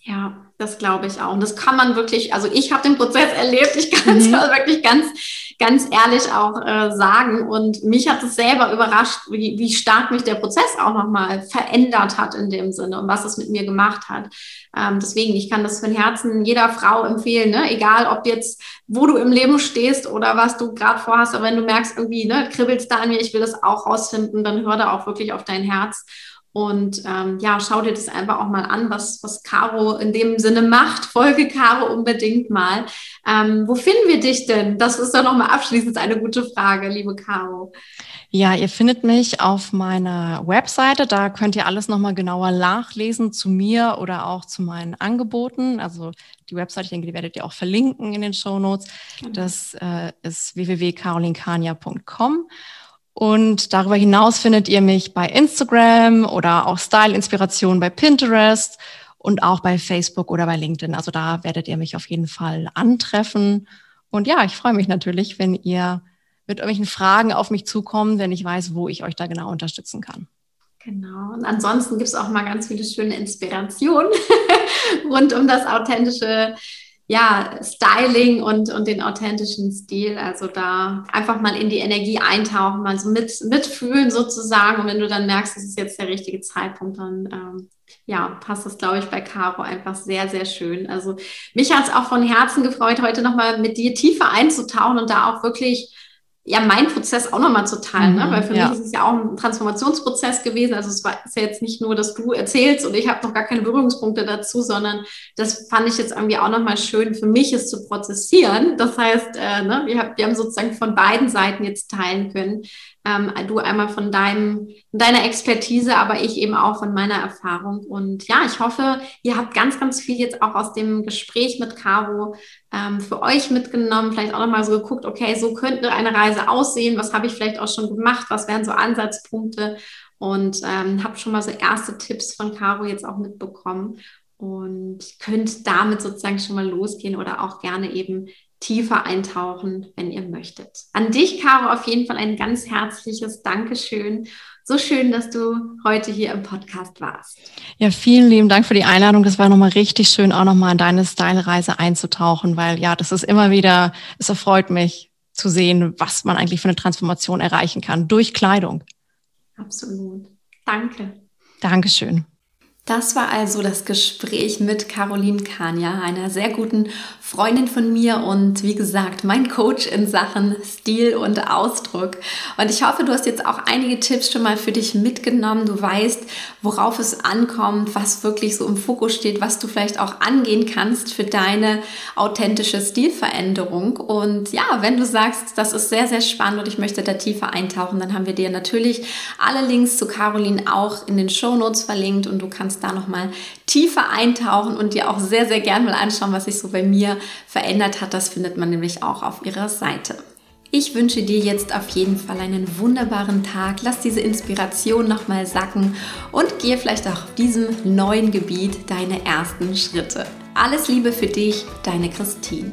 Ja, das glaube ich auch. Und das kann man wirklich, also ich habe den Prozess erlebt, ich kann es mhm. wirklich ganz, ganz ehrlich auch äh, sagen. Und mich hat es selber überrascht, wie, wie stark mich der Prozess auch nochmal verändert hat in dem Sinne und was es mit mir gemacht hat. Ähm, deswegen, ich kann das von Herzen jeder Frau empfehlen, ne? egal ob jetzt, wo du im Leben stehst oder was du gerade vorhast, aber wenn du merkst, irgendwie, ne, kribbelst da an mir, ich will das auch rausfinden, dann hör da auch wirklich auf dein Herz und ähm, ja, schau dir das einfach auch mal an, was, was Caro in dem Sinne macht. Folge Caro unbedingt mal. Ähm, wo finden wir dich denn? Das ist doch nochmal abschließend eine gute Frage, liebe Caro. Ja, ihr findet mich auf meiner Webseite. Da könnt ihr alles nochmal genauer nachlesen zu mir oder auch zu meinen Angeboten. Also die Webseite, ich denke, die werdet ihr auch verlinken in den Show Notes. Genau. Das äh, ist www.carolinkania.com. Und darüber hinaus findet ihr mich bei Instagram oder auch Style-Inspiration bei Pinterest und auch bei Facebook oder bei LinkedIn. Also da werdet ihr mich auf jeden Fall antreffen. Und ja, ich freue mich natürlich, wenn ihr mit irgendwelchen Fragen auf mich zukommt, wenn ich weiß, wo ich euch da genau unterstützen kann. Genau. Und ansonsten gibt es auch mal ganz viele schöne Inspirationen rund um das authentische ja, Styling und, und den authentischen Stil. Also da einfach mal in die Energie eintauchen, mal so mit, mitfühlen sozusagen. Und wenn du dann merkst, es ist jetzt der richtige Zeitpunkt, dann ähm, ja, passt das, glaube ich, bei Caro einfach sehr, sehr schön. Also mich hat es auch von Herzen gefreut, heute nochmal mit dir tiefer einzutauchen und da auch wirklich ja, mein Prozess auch nochmal zu teilen, ne? mhm, weil für ja. mich ist es ja auch ein Transformationsprozess gewesen. Also es war ist ja jetzt nicht nur, dass du erzählst und ich habe noch gar keine Berührungspunkte dazu, sondern das fand ich jetzt irgendwie auch nochmal schön für mich, es zu prozessieren. Das heißt, äh, ne, wir, wir haben sozusagen von beiden Seiten jetzt teilen können, ähm, du einmal von deinem, deiner Expertise, aber ich eben auch von meiner Erfahrung. Und ja, ich hoffe, ihr habt ganz, ganz viel jetzt auch aus dem Gespräch mit Caro ähm, für euch mitgenommen. Vielleicht auch nochmal so geguckt, okay, so könnte eine Reise aussehen. Was habe ich vielleicht auch schon gemacht? Was wären so Ansatzpunkte? Und ähm, habe schon mal so erste Tipps von Caro jetzt auch mitbekommen und könnt damit sozusagen schon mal losgehen oder auch gerne eben tiefer eintauchen, wenn ihr möchtet. An dich, Caro, auf jeden Fall ein ganz herzliches Dankeschön. So schön, dass du heute hier im Podcast warst. Ja, vielen lieben Dank für die Einladung. Das war nochmal richtig schön, auch nochmal in deine Style-Reise einzutauchen, weil ja, das ist immer wieder, es erfreut mich zu sehen, was man eigentlich für eine Transformation erreichen kann durch Kleidung. Absolut. Danke. Dankeschön. Das war also das Gespräch mit Caroline Kania, einer sehr guten Freundin von mir und wie gesagt, mein Coach in Sachen Stil und Ausdruck. Und ich hoffe, du hast jetzt auch einige Tipps schon mal für dich mitgenommen. Du weißt, worauf es ankommt, was wirklich so im Fokus steht, was du vielleicht auch angehen kannst für deine authentische Stilveränderung. Und ja, wenn du sagst, das ist sehr, sehr spannend und ich möchte da tiefer eintauchen, dann haben wir dir natürlich alle Links zu Caroline auch in den Show Notes verlinkt und du kannst da nochmal tiefer eintauchen und dir auch sehr, sehr gern mal anschauen, was sich so bei mir verändert hat. Das findet man nämlich auch auf ihrer Seite. Ich wünsche dir jetzt auf jeden Fall einen wunderbaren Tag. Lass diese Inspiration nochmal sacken und gehe vielleicht auch auf diesem neuen Gebiet deine ersten Schritte. Alles Liebe für dich, deine Christine.